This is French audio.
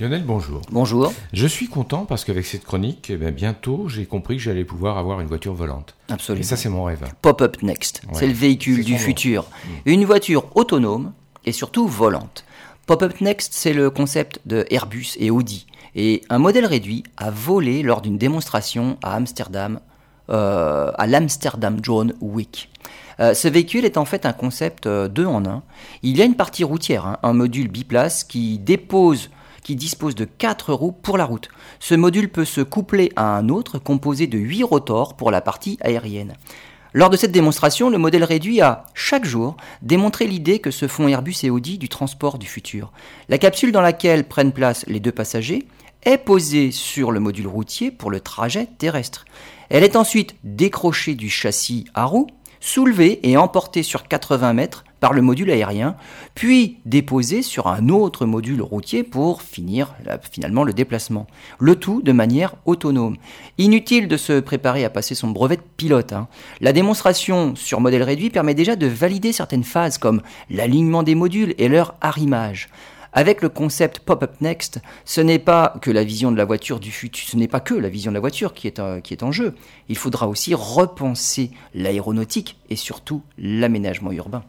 Lionel, bonjour. Bonjour. Je suis content parce qu'avec cette chronique, eh bien, bientôt, j'ai compris que j'allais pouvoir avoir une voiture volante. Absolument. Et ça, c'est mon rêve. Pop-up Next, Ouais. c'est le véhicule du nom. futur. Une voiture autonome et surtout volante. Pop-up Next, c'est le concept de Airbus et Audi. Et un modèle réduit a volé lors d'une démonstration à Amsterdam, euh, à l'Amsterdam Drone Week. Euh, ce véhicule est en fait un concept euh, deux en un. Il y a une partie routière, hein, un module biplace qui dépose qui dispose de 4 roues pour la route. Ce module peut se coupler à un autre composé de 8 rotors pour la partie aérienne. Lors de cette démonstration, le modèle réduit a, chaque jour, démontré l'idée que se font Airbus et Audi du transport du futur. La capsule dans laquelle prennent place les deux passagers est posée sur le module routier pour le trajet terrestre. Elle est ensuite décrochée du châssis à roues, soulevée et emportée sur 80 mètres par le module aérien, puis déposée sur un autre module routier pour finir finalement le déplacement. Le tout de manière autonome. Inutile de se préparer à passer son brevet de pilote. hein. La démonstration sur modèle réduit permet déjà de valider certaines phases comme l'alignement des modules et leur arrimage. Avec le concept Pop-up Next, ce n'est pas que la vision de la voiture du futur, ce n'est pas que la vision de la voiture qui est, qui est en jeu. Il faudra aussi repenser l'aéronautique et surtout l'aménagement urbain.